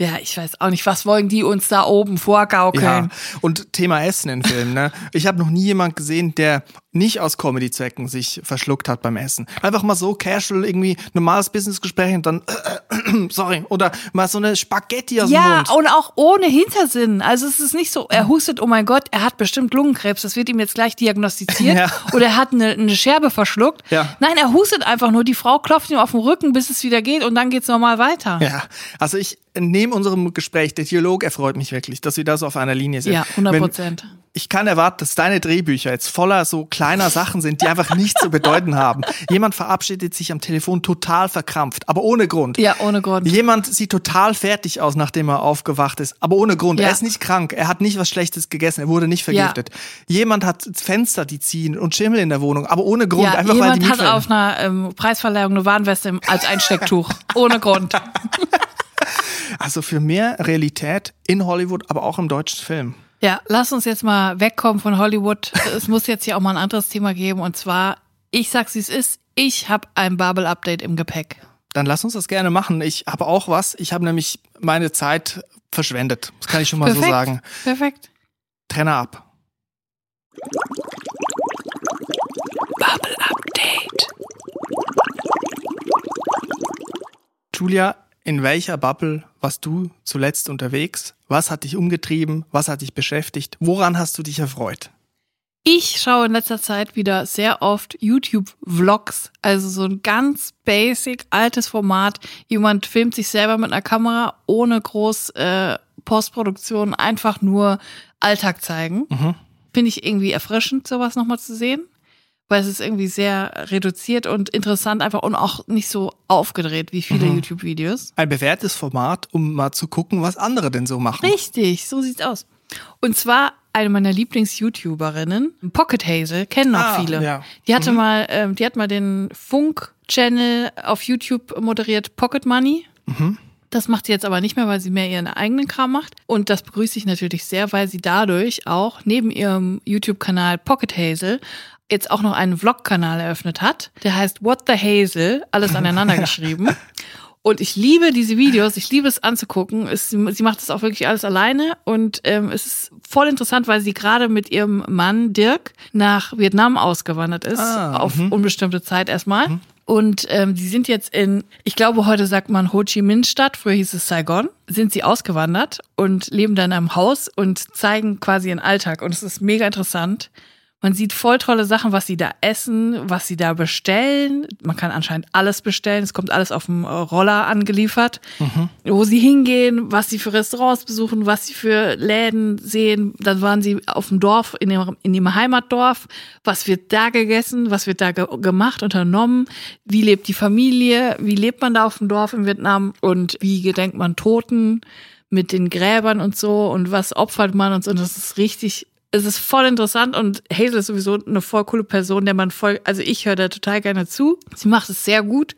Ja, ich weiß auch nicht, was wollen die uns da oben Ja, vorgaukeln? und Thema Essen in Filmen, ne? Ich habe noch nie jemand gesehen, der nicht aus Comedy-Zwecken sich verschluckt hat beim Essen. Einfach mal so casual irgendwie normales Businessgespräch und dann äh, sorry oder mal so eine Spaghetti aus Ja, dem Mund. und auch ohne Hintersinn. Also es ist nicht so, er hustet, oh mein Gott, er hat bestimmt Lungenkrebs, das wird ihm jetzt gleich diagnostiziert. Ja. Oder er hat eine, eine Scherbe verschluckt. Ja. Nein, er hustet einfach nur, die Frau klopft ihm auf den Rücken, bis es wieder geht und dann geht's normal weiter. Ja, also ich neben unserem Gespräch, der Dialog erfreut mich wirklich, dass wir da so auf einer Linie sind. Ja, 100 Wenn- Prozent. Ich kann erwarten, dass deine Drehbücher jetzt voller so kleiner Sachen sind, die einfach nichts zu bedeuten haben. Jemand verabschiedet sich am Telefon total verkrampft, aber ohne Grund. Ja, ohne Grund. Jemand sieht total fertig aus, nachdem er aufgewacht ist, aber ohne Grund. Ja. Er ist nicht krank, er hat nicht was Schlechtes gegessen, er wurde nicht vergiftet. Jemand hat Fenster, die ziehen und Schimmel in der Wohnung, aber ohne Grund, Ja, einfach weil die jemand hat auf einer ähm, Preisverleihung eine Warnweste im- als Einstecktuch. ohne Grund. Also für mehr Realität in Hollywood, aber auch im deutschen Film. Ja, lass uns jetzt mal wegkommen von Hollywood. Es muss jetzt hier auch mal ein anderes Thema geben. Und zwar, ich sag's wie es ist, ich habe ein Babel-Update im Gepäck. Dann lass uns das gerne machen. Ich habe auch was. Ich habe nämlich meine Zeit verschwendet. Das kann ich schon mal Perfekt. so sagen. Perfekt. Trenner ab. Babel-Update. Julia, in welcher Bubble warst du zuletzt unterwegs? Was hat dich umgetrieben? Was hat dich beschäftigt? Woran hast du dich erfreut? Ich schaue in letzter Zeit wieder sehr oft YouTube-Vlogs, also so ein ganz basic altes Format. Jemand filmt sich selber mit einer Kamera ohne groß äh, Postproduktion, einfach nur Alltag zeigen. Finde ich irgendwie erfrischend, sowas nochmal zu sehen, weil es ist irgendwie sehr reduziert und interessant einfach und auch nicht so aufgedreht wie viele YouTube-Videos. Ein bewährtes Format, um mal zu gucken, was andere denn so machen. Richtig, so sieht's aus. Und zwar eine meiner Lieblings-YouTuberinnen, Pocket Hazel, kennen auch Ah, viele. ja. Die hatte mal, ähm, die hat mal den Funk-Channel auf YouTube moderiert, Pocket Money. Das macht sie jetzt aber nicht mehr, weil sie mehr ihren eigenen Kram macht. Und das begrüße ich natürlich sehr, weil sie dadurch auch neben ihrem YouTube-Kanal Pocket Hazel jetzt auch noch einen Vlog-Kanal eröffnet hat. Der heißt What the Hazel, alles aneinander geschrieben. Und ich liebe diese Videos, ich liebe es anzugucken. Es, sie sie macht das auch wirklich alles alleine und ähm, es ist voll interessant, weil sie gerade mit ihrem Mann Dirk nach Vietnam ausgewandert ist, Ah, auf unbestimmte Zeit erstmal. Und ähm, die sind jetzt in, ich glaube, heute sagt man Ho Chi Minh Stadt, früher hieß es Saigon, sind sie ausgewandert und leben dann in einem Haus und zeigen quasi ihren Alltag. Und es ist mega interessant. Man sieht voll tolle Sachen, was sie da essen, was sie da bestellen. Man kann anscheinend alles bestellen. Es kommt alles auf dem äh, Roller angeliefert. Wo sie hingehen, was sie für Restaurants besuchen, was sie für Läden sehen. Dann waren sie auf dem Dorf, in ihrem, in ihrem Heimatdorf. Was wird da gegessen? Was wird da ge gemacht, unternommen? Wie lebt die Familie? Wie lebt man da auf dem Dorf in Vietnam? Und wie gedenkt man Toten? mit den Gräbern und so und was opfert man und so. Und das ist richtig, es ist voll interessant und Hazel ist sowieso eine voll coole Person, der man voll, also ich höre da total gerne zu. Sie macht es sehr gut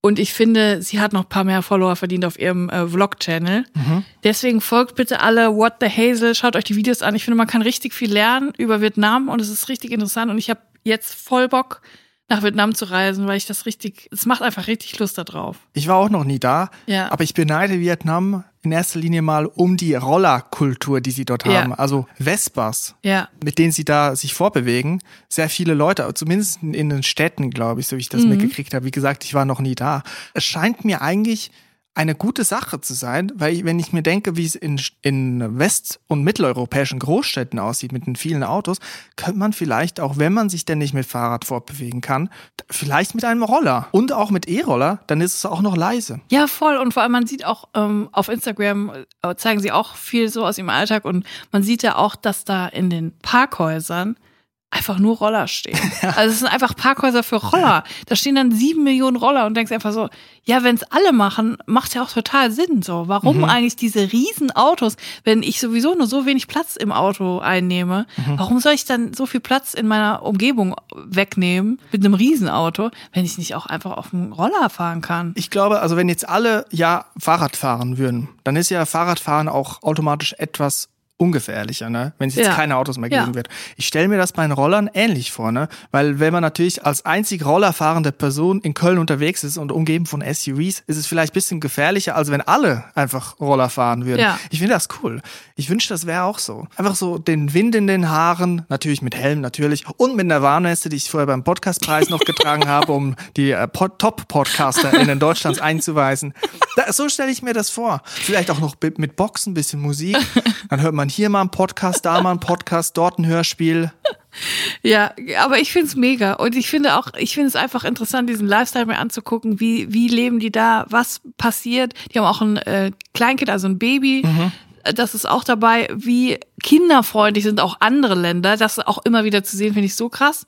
Und ich finde, sie hat noch ein paar mehr Follower verdient auf ihrem äh, Vlog-Channel. Mhm. Deswegen folgt bitte alle What the Hazel, schaut euch die Videos an. Ich finde, man kann richtig viel lernen über Vietnam und es ist richtig interessant. Und ich habe jetzt voll Bock, nach Vietnam zu reisen, weil ich das richtig, es macht einfach richtig Lust darauf. Ich war auch noch nie da, Ja. aber ich beneide Vietnam in erster Linie mal um die Rollerkultur, die sie dort Ja. haben. Also Vespas, Ja. mit denen sie da sich vorbewegen. Sehr viele Leute, zumindest in den Städten, glaube ich, so wie ich das Mhm. mitgekriegt habe. Wie gesagt, ich war noch nie da. Es scheint mir eigentlich eine gute Sache zu sein, weil ich, wenn ich mir denke, wie es in, in west- und mitteleuropäischen Großstädten aussieht mit den vielen Autos, könnte man vielleicht auch, wenn man sich denn nicht mit Fahrrad fortbewegen kann, vielleicht mit einem Roller und auch mit E-Roller, dann ist es auch noch leise. Ja, voll. Und vor allem, man sieht auch ähm, auf Instagram, äh, zeigen sie auch viel so aus ihrem Alltag und man sieht ja auch, dass da in den Parkhäusern einfach nur Roller stehen. Also es sind einfach Parkhäuser für Roller. Da stehen dann sieben Millionen Roller und denkst einfach so, ja, wenn es alle machen, macht ja auch total Sinn. So, warum eigentlich diese riesen Autos, wenn ich sowieso nur so wenig Platz im Auto einnehme? Warum soll ich dann so viel Platz in meiner Umgebung wegnehmen mit einem Riesenauto, wenn ich nicht auch einfach auf dem Roller fahren kann? Ich glaube, also wenn jetzt alle ja Fahrrad fahren würden, dann ist ja Fahrradfahren auch automatisch etwas ungefährlicher, ne? Wenn es jetzt Ja. keine Autos mehr Ja. geben wird. Ich stelle mir das bei den Rollern ähnlich vor, ne? Weil wenn man natürlich als einzig rollerfahrende Person in Köln unterwegs ist und umgeben von SUVs, ist es vielleicht ein bisschen gefährlicher, als wenn alle einfach Roller fahren würden. Ja. Ich finde das cool. Ich wünsche, das wäre auch so. Einfach so den Wind in den Haaren, natürlich mit Helm natürlich und mit einer Warnweste, die ich vorher beim Podcastpreis noch getragen habe, um die äh, Pod Top-PodcasterInnen Deutschlands einzuweisen. Da, so stelle ich mir das vor. Vielleicht auch noch mit Boxen, bisschen Musik. Dann hört man hier mal einen Podcast, da mal einen Podcast, dort ein Hörspiel. Ja, aber ich find's mega. Und ich finde auch, ich finde es einfach interessant, diesen Lifestyle mir anzugucken. Wie, wie leben die da? Was passiert? Die haben auch ein äh, Kleinkind, also ein Baby. Äh, Das ist auch dabei. Wie kinderfreundlich sind auch andere Länder. Das auch immer wieder zu sehen, finde ich so krass.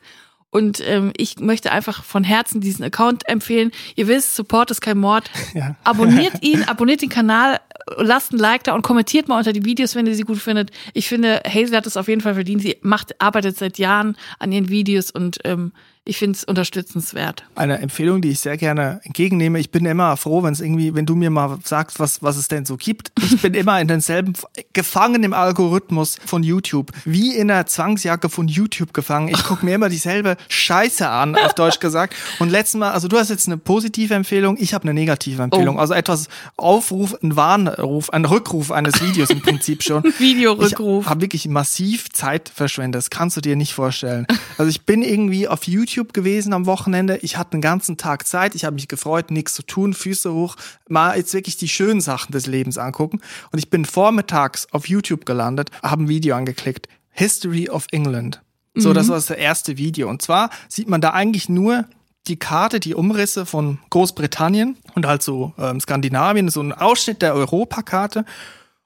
Und ähm, ich möchte einfach von Herzen diesen Account empfehlen. Ihr wisst, Support ist kein Mord. Ja. Abonniert ihn, abonniert den Kanal, lasst ein Like da und kommentiert mal unter die Videos, wenn ihr sie gut findet. Ich finde, Hazel hat es auf jeden Fall verdient. Sie macht, arbeitet seit Jahren an ihren Videos und ähm, ich finde es unterstützenswert. Eine Empfehlung, die ich sehr gerne entgegennehme. Ich bin immer froh, wenn es irgendwie, wenn du mir mal sagst, was, was es denn so gibt. Ich bin immer in denselben, gefangen im Algorithmus von YouTube. Wie in einer Zwangsjacke von YouTube gefangen. Ich gucke mir immer dieselbe Scheiße an, auf Deutsch gesagt. Und letztes Mal, also du hast jetzt eine positive Empfehlung, ich habe eine negative Empfehlung. Oh. Also etwas Aufruf, ein Warnruf, ein Rückruf eines Videos im Prinzip schon. Videorückruf. Ich habe wirklich massiv Zeit verschwendet. Das kannst du dir nicht vorstellen. Also ich bin irgendwie auf YouTube gewesen am Wochenende. Ich hatte den ganzen Tag Zeit. Ich habe mich gefreut, nichts zu tun, Füße hoch, mal jetzt wirklich die schönen Sachen des Lebens angucken. Und ich bin vormittags auf YouTube gelandet, habe ein Video angeklickt. History of England. So, das war das erste Video. Und zwar sieht man da eigentlich nur die Karte, die Umrisse von Großbritannien und halt so ähm, Skandinavien, so ein Ausschnitt der Europakarte.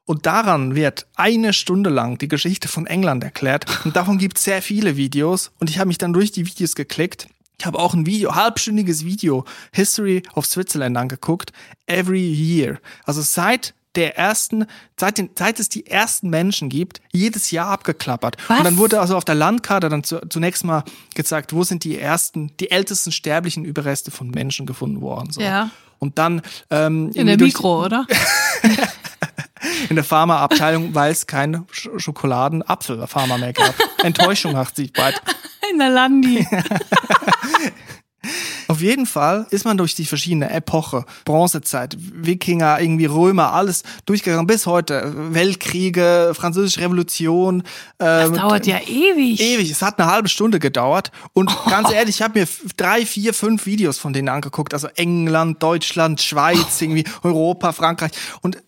Und daran wird eine Stunde lang die Geschichte von England erklärt. Und davon gibt es sehr viele Videos. Und ich habe mich dann durch die Videos geklickt. Ich habe auch ein Video, halbstündiges Video, History of Switzerland angeguckt. Every year. Also seit der ersten, seit, den, seit es die ersten Menschen gibt, jedes Jahr abgeklappert. Was? Und dann wurde also auf der Landkarte dann zu, zunächst mal gezeigt, wo sind die ersten, die ältesten sterblichen Überreste von Menschen gefunden worden. So. Ja. Und dann ähm, In der Mikro, oder? in der Pharmaabteilung, weil es keine Sch Schokoladen-Apfel-Pharma mehr gab. Enttäuschung macht sich bald. In der Landi. Auf jeden Fall ist man durch die verschiedene Epoche, Bronzezeit, Wikinger, irgendwie Römer, alles durchgegangen bis heute. Weltkriege, Französische Revolution. Das ähm, dauert ja ewig. Ewig, es hat eine halbe Stunde gedauert. Und ganz ehrlich, ich habe mir drei, vier, fünf Videos von denen angeguckt. Also England, Deutschland, Schweiz, irgendwie Europa, Frankreich. Und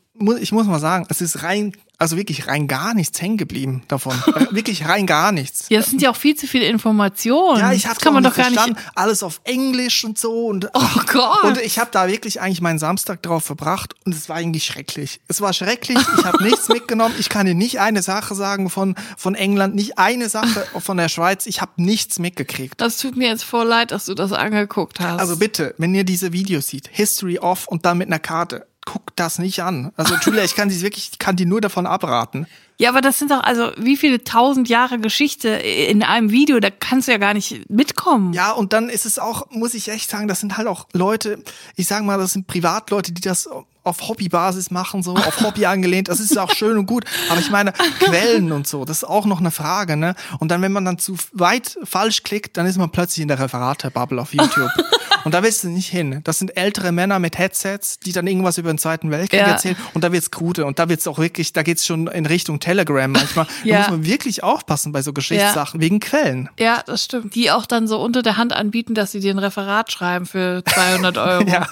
ich muss mal sagen, es ist rein, also wirklich rein gar nichts hängen geblieben davon. Wirklich rein gar nichts. Ja, das sind ja auch viel zu viele Informationen. Ja, ich das habe kann man doch gar nicht. verstanden. Alles auf Englisch und so und Oh Gott. und ich habe da wirklich eigentlich meinen Samstag drauf verbracht und es war eigentlich schrecklich. Es war schrecklich. Ich habe nichts mitgenommen. Ich kann dir nicht eine Sache sagen von von England, nicht eine Sache von der Schweiz. Ich habe nichts mitgekriegt. Das tut mir jetzt voll leid, dass du das angeguckt hast. Also bitte, wenn ihr diese Videos seht, History of und dann mit einer Karte, guck das nicht an. Also Julia, ich kann sie wirklich, ich kann die nur davon abraten. Ja, aber das sind doch, also wie viele tausend Jahre Geschichte in einem Video, da kannst du ja gar nicht mitkommen. Ja, und dann ist es auch, muss ich echt sagen, das sind halt auch Leute, ich sag mal, das sind Privatleute, die das auf Hobbybasis machen, so auf Hobby angelehnt. Das ist auch schön und gut. Aber ich meine, Quellen und so, das ist auch noch eine Frage, ne? Und dann, wenn man dann zu weit falsch klickt, dann ist man plötzlich in der Referate-Bubble auf YouTube. Und da willst du nicht hin. Das sind ältere Männer mit Headsets, die dann irgendwas über den Zweiten Weltkrieg Ja. erzählen. Und da wird's krude. Und da wird's auch wirklich, da geht's schon in Richtung Telegram manchmal. Ja. Da muss man wirklich aufpassen bei so Geschichtssachen, wegen Quellen. Ja, das stimmt. Die auch dann so unter der Hand anbieten, dass sie dir ein Referat schreiben für 200 Euro. ja.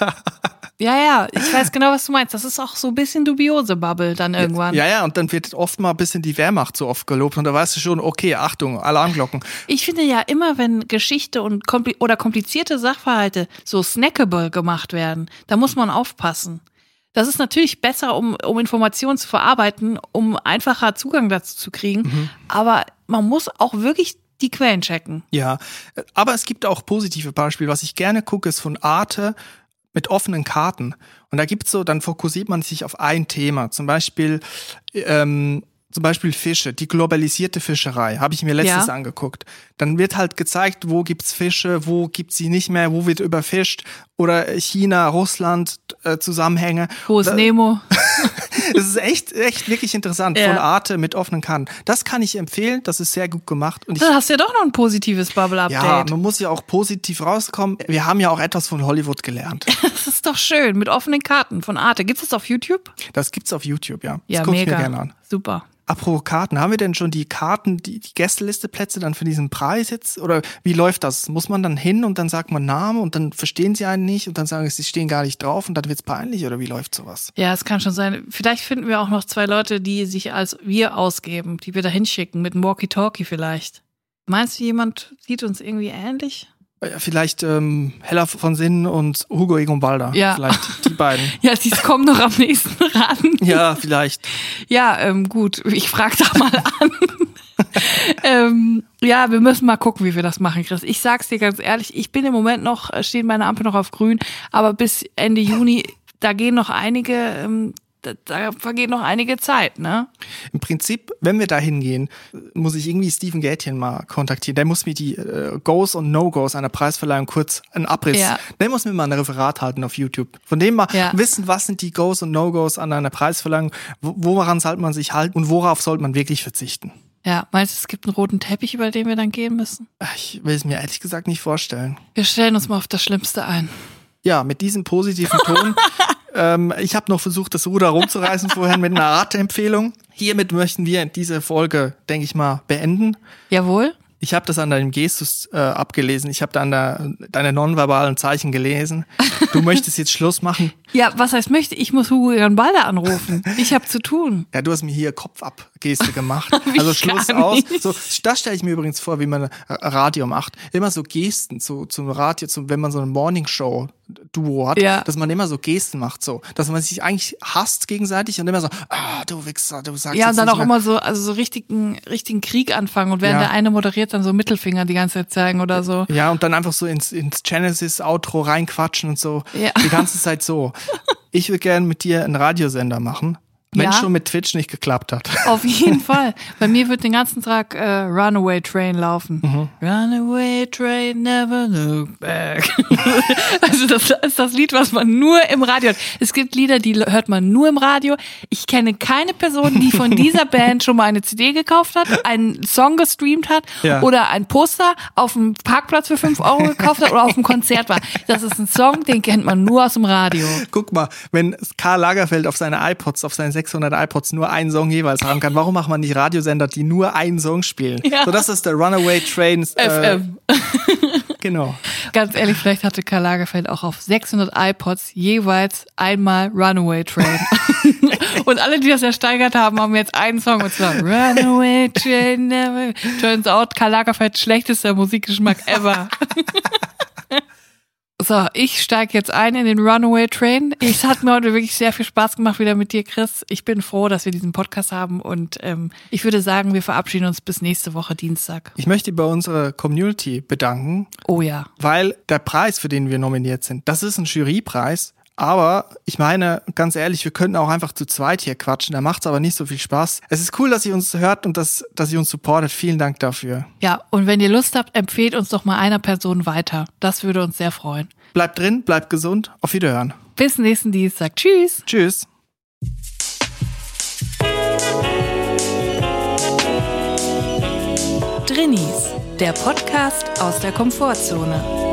Ja, ich weiß genau, was du meinst. Das ist auch so ein bisschen dubiose Bubble dann irgendwann. Ja, ja, und dann wird oft mal ein bisschen die Wehrmacht so oft gelobt. Und da weißt du schon, okay, Achtung, Alarmglocken. Ich finde ja immer, wenn Geschichte und kompli oder komplizierte Sachverhalte so snackable gemacht werden, da muss man aufpassen. Das ist natürlich besser, um, um Informationen zu verarbeiten, um einfacher Zugang dazu zu kriegen. Aber man muss auch wirklich die Quellen checken. Ja, aber es gibt auch positive Beispiele. Was ich gerne gucke, ist von Arte mit offenen Karten. Und da gibt's so, dann fokussiert man sich auf ein Thema. Zum Beispiel, ähm, zum Beispiel Fische, die globalisierte Fischerei, habe ich mir letztes Ja. angeguckt. Dann wird halt gezeigt, wo gibt's Fische, wo gibt's sie nicht mehr, wo wird überfischt oder China, Russland äh, Zusammenhänge. Wo ist Nemo? Das ist echt, echt wirklich interessant Ja. von Arte mit offenen Karten. Das kann ich empfehlen, das ist sehr gut gemacht. Und ich Da hast du ja doch noch ein positives ja, Bubble-Update. man muss ja auch positiv rauskommen. Wir haben ja auch etwas von Hollywood gelernt. Das ist doch schön, mit offenen Karten von Arte. Gibt es das auf YouTube? Das gibt's auf YouTube, ja. Das Ja, guck ich mega. mir gerne an. Super. Apropos Karten, haben wir denn schon die Karten, die, die Gästelisteplätze dann für diesen Preis jetzt? Oder wie läuft das? Muss man dann hin und dann sagt man Name und dann verstehen sie einen nicht und dann sagen sie, sie stehen gar nicht drauf und dann wird's peinlich oder wie läuft sowas? Ja, es kann schon sein. Vielleicht finden wir auch noch zwei Leute, die sich als wir ausgeben, die wir da hinschicken, mit einem Walkie-Talkie vielleicht. Meinst du, jemand sieht uns irgendwie ähnlich? Vielleicht ähm, Hella von Sinn und Hugo Egon Balder. Ja. Vielleicht die beiden. Ja, die kommen noch am nächsten ran. Ja, vielleicht. Ja, ähm, gut, ich frage da mal an. ähm, ja, wir müssen mal gucken, wie wir das machen, Chris. Ich sag's dir ganz ehrlich, ich bin im Moment noch, äh, steht meine Ampel noch auf grün, aber bis Ende Juni, da gehen noch einige, ähm, da, vergeht noch einige Zeit, ne? Im Prinzip, wenn wir da hingehen, muss ich irgendwie Steven Gätchen mal kontaktieren. Der muss mir die äh, Goes und No-Goes einer Preisverleihung kurz einen Abriss. Ja. Der muss mir mal ein Referat halten auf YouTube. Von dem mal Ja. wissen, was sind die Goes und No-Goes an einer Preisverleihung, wo- woran sollte man sich halten und worauf sollte man wirklich verzichten. Ja, meinst du, es gibt einen roten Teppich, über den wir dann gehen müssen? Ich will es mir ehrlich gesagt nicht vorstellen. Wir stellen uns mal auf das Schlimmste ein. Ja, mit diesem positiven Ton. ähm, ich habe noch versucht, das Ruder rumzureißen vorher mit einer Arte-Empfehlung. Hiermit möchten wir diese Folge, denke ich mal, beenden. Jawohl? Ich habe das an deinem Gestus äh, abgelesen. Ich habe da an der, deine nonverbalen Zeichen gelesen. Du möchtest jetzt Schluss machen. Ja, was heißt möchte? Ich muss Hugo Balder anrufen. Ich habe zu tun. Ja, du hast mir hier Kopf ab Geste gemacht. Also Schluss aus. So, das stelle ich mir übrigens vor, wie man äh, Radio macht. Immer so Gesten zu, zum Radio, zum, wenn man so eine Morningshow Duo hat, Ja. dass man immer so Gesten macht, so, dass man sich eigentlich hasst gegenseitig und immer so, ah, du Wichser, du sagst Ja, und dann auch mehr. immer so, also so richtigen, richtigen Krieg anfangen und während Ja. der eine moderiert, dann so Mittelfinger die ganze Zeit zeigen oder so. Ja, und dann einfach so ins, ins Genesis-Outro reinquatschen und so. Ja. Die ganze Zeit so. Ich würde gerne mit dir einen Radiosender machen, wenn Ja. schon mit Twitch nicht geklappt hat. Auf jeden Fall. Bei mir wird den ganzen Tag äh, Runaway Train laufen. Mhm. Runaway Train, never look back. also das ist das Lied, was man nur im Radio hört. Es gibt Lieder, die hört man nur im Radio. Ich kenne keine Person, die von dieser Band schon mal eine CD gekauft hat, einen Song gestreamt hat Ja. oder ein Poster auf dem Parkplatz für 5 Euro gekauft hat oder auf dem Konzert war. Das ist ein Song, den kennt man nur aus dem Radio. Guck mal, wenn Karl Lagerfeld auf seine iPods, auf seine 600 iPods nur einen Song jeweils haben kann, warum macht man nicht Radiosender, die nur einen Song spielen? Ja. So, das ist der Runaway Train. Äh, FM. genau. Ganz ehrlich, vielleicht hatte Karl Lagerfeld auch auf 600 iPods jeweils einmal Runaway Train. und alle, die das ersteigert haben, haben jetzt einen Song und zwar Runaway Train. Never. Turns out, Karl Lagerfeld schlechtester Musikgeschmack ever. So, ich steige jetzt ein in den Runaway Train. Es hat mir heute wirklich sehr viel Spaß gemacht wieder mit dir, Chris. Ich bin froh, dass wir diesen Podcast haben und ähm, ich würde sagen, wir verabschieden uns bis nächste Woche Dienstag. Ich möchte bei unserer Community bedanken, Oh ja. weil der Preis, für den wir nominiert sind, das ist ein Jurypreis. Aber ich meine, ganz ehrlich, wir könnten auch einfach zu zweit hier quatschen. Da macht es aber nicht so viel Spaß. Es ist cool, dass ihr uns hört und dass, dass ihr uns supportet. Vielen Dank dafür. Ja, und wenn ihr Lust habt, empfehlt uns doch mal einer Person weiter. Das würde uns sehr freuen. Bleibt drin, bleibt gesund. Auf Wiederhören. Bis nächsten Dienstag. Tschüss. Tschüss. Drinnies, der Podcast aus der Komfortzone.